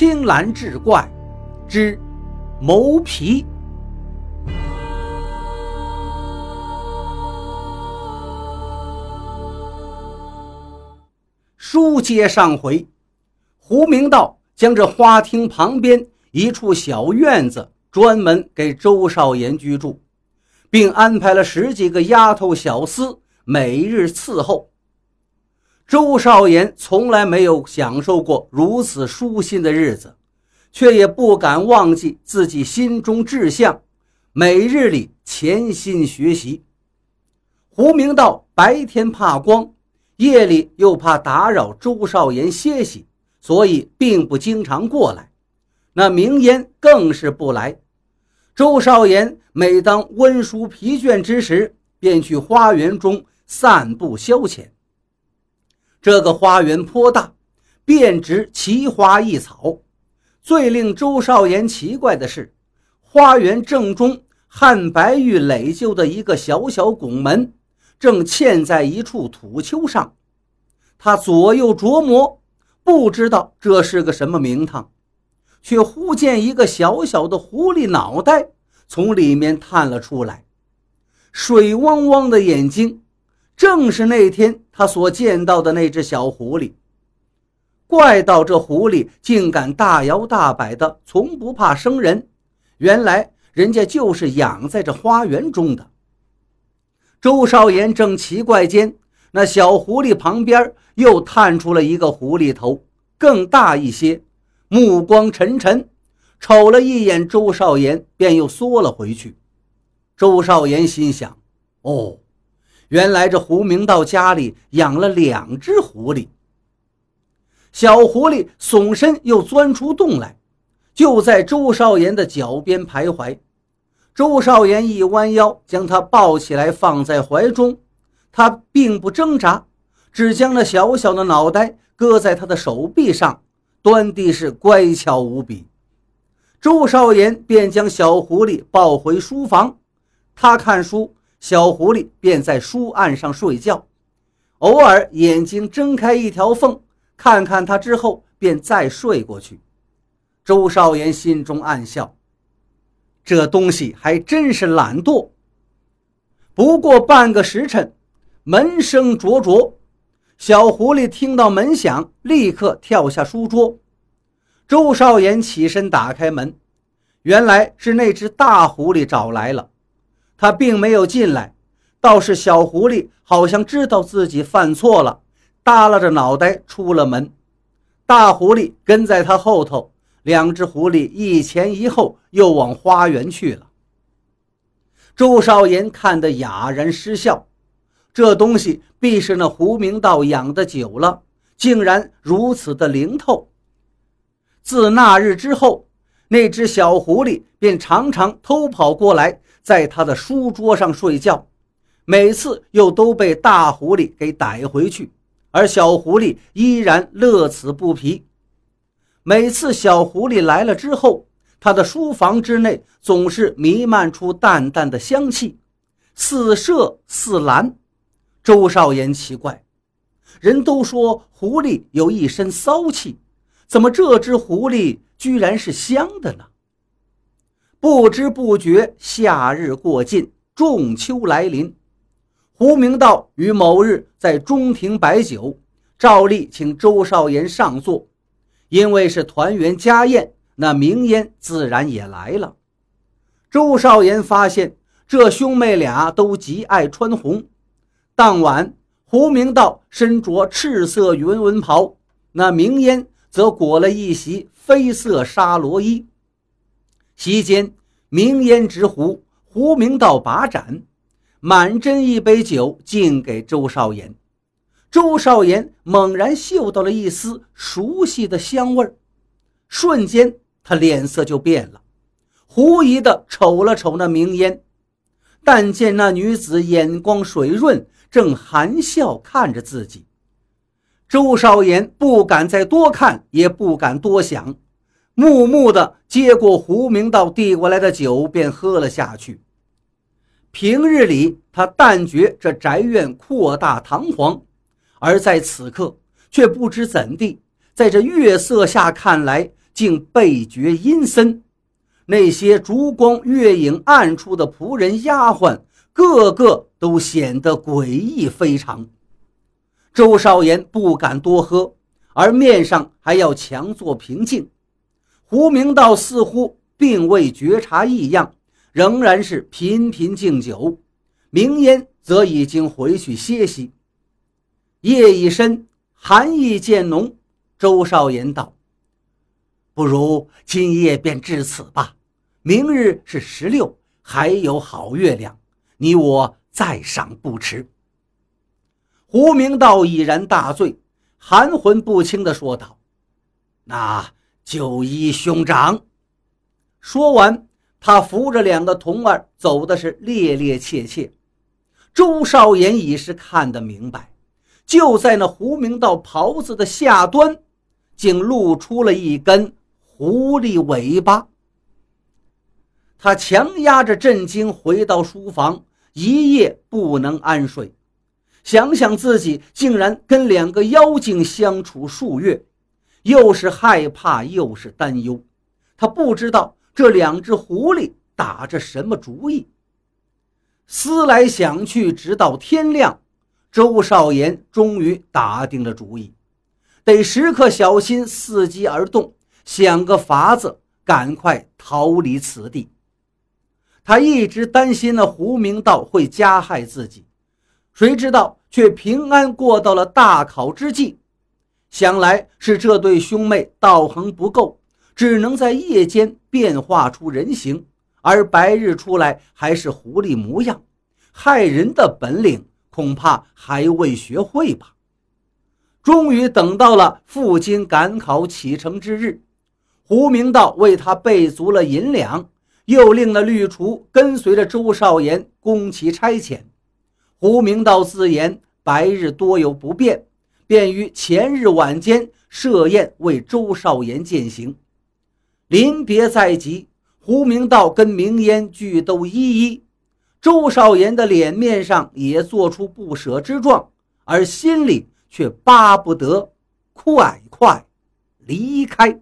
青蓝志怪之谋皮。书接上回，胡明道将这花厅旁边一处小院子专门给周少言居住，并安排了十几个丫头小厮每日伺候。周少言从来没有享受过如此舒心的日子，却也不敢忘记自己心中志向，每日里潜心学习。胡明道白天怕光。夜里又怕打扰周少言歇息，所以并不经常过来。那明烟更是不来。周少言每当温书疲倦之时，便去花园中散步消遣。这个花园颇大，遍植奇花异草。最令周少言奇怪的是，花园正中汉白玉垒就的一个小小拱门。正嵌在一处土丘上，他左右琢磨，不知道这是个什么名堂，却忽见一个小小的狐狸脑袋从里面探了出来，水汪汪的眼睛，正是那天他所见到的那只小狐狸。怪道这狐狸竟敢大摇大摆的，从不怕生人，原来人家就是养在这花园中的。周少言正奇怪间，那小狐狸旁边又探出了一个狐狸头，更大一些，目光沉沉，瞅了一眼周少言，便又缩了回去。周少言心想：哦，原来这胡明道家里养了两只狐狸。小狐狸耸身又钻出洞来，就在周少言的脚边徘徊。周少言一弯腰，将他抱起来放在怀中。他并不挣扎，只将那小小的脑袋搁在他的手臂上，端地是乖巧无比。周少言便将小狐狸抱回书房，他看书，小狐狸便在书案上睡觉，偶尔眼睛睁开一条缝，看看他之后便再睡过去。周少言心中暗笑。这东西还真是懒惰。不过半个时辰，门声灼灼，小狐狸听到门响，立刻跳下书桌。周少言起身打开门，原来是那只大狐狸找来了。他并没有进来，倒是小狐狸好像知道自己犯错了，耷拉着脑袋出了门。大狐狸跟在他后头。两只狐狸一前一后，又往花园去了。周少言看得哑然失笑，这东西必是那胡明道养的久了，竟然如此的灵透。自那日之后，那只小狐狸便常常偷跑过来，在他的书桌上睡觉，每次又都被大狐狸给逮回去，而小狐狸依然乐此不疲。每次小狐狸来了之后，他的书房之内总是弥漫出淡淡的香气，似麝似兰。周少言奇怪，人都说狐狸有一身骚气，怎么这只狐狸居然是香的呢？不知不觉，夏日过尽，仲秋来临。胡明道于某日在中庭摆酒，照例请周少言上座。因为是团圆家宴，那明烟自然也来了。周少言发现这兄妹俩都极爱穿红。当晚，胡明道身着赤色云纹袍，那明烟则裹了一袭绯色纱罗衣。席间，明烟执壶，胡明道把盏，满斟一杯酒敬给周少言。周少言猛然嗅到了一丝熟悉的香味儿，瞬间他脸色就变了，狐疑地瞅了瞅那明烟，但见那女子眼光水润，正含笑看着自己。周少言不敢再多看，也不敢多想，木木地接过胡明道递过来的酒，便喝了下去。平日里他但觉这宅院扩大堂皇。而在此刻，却不知怎地，在这月色下看来，竟倍觉阴森。那些烛光月影暗处的仆人丫鬟，个个都显得诡异非常。周少言不敢多喝，而面上还要强作平静。胡明道似乎并未觉察异样，仍然是频频敬酒。明烟则已经回去歇息。夜已深，寒意渐浓。周少言道：“不如今夜便至此吧。明日是十六，还有好月亮，你我再赏不迟。”胡明道已然大醉，含混不清地说道：“那。”就依兄长。说完，他扶着两个童儿走的是趔趔趄趄。周少言已是看得明白，就在那胡明道袍子的下端，竟露出了一根狐狸尾巴。他强压着震惊回到书房，一夜不能安睡，想想自己竟然跟两个妖精相处数月。又是害怕，又是担忧，他不知道这两只狐狸打着什么主意。思来想去，直到天亮，周少言终于打定了主意，得时刻小心，伺机而动，想个法子，赶快逃离此地。他一直担心那胡明道会加害自己，谁知道却平安过到了大考之际。想来是这对兄妹道行不够，只能在夜间变化出人形，而白日出来还是狐狸模样，害人的本领恐怕还未学会吧。终于等到了赴京赶考启程之日，胡明道为他备足了银两，又令那绿厨跟随着周少言攻其差遣。胡明道自言白日多有不便。便于前日晚间设宴为周少言饯行，临别在即，胡明道跟明烟俱都依依，周少言的脸面上也做出不舍之状，而心里却巴不得快快离开。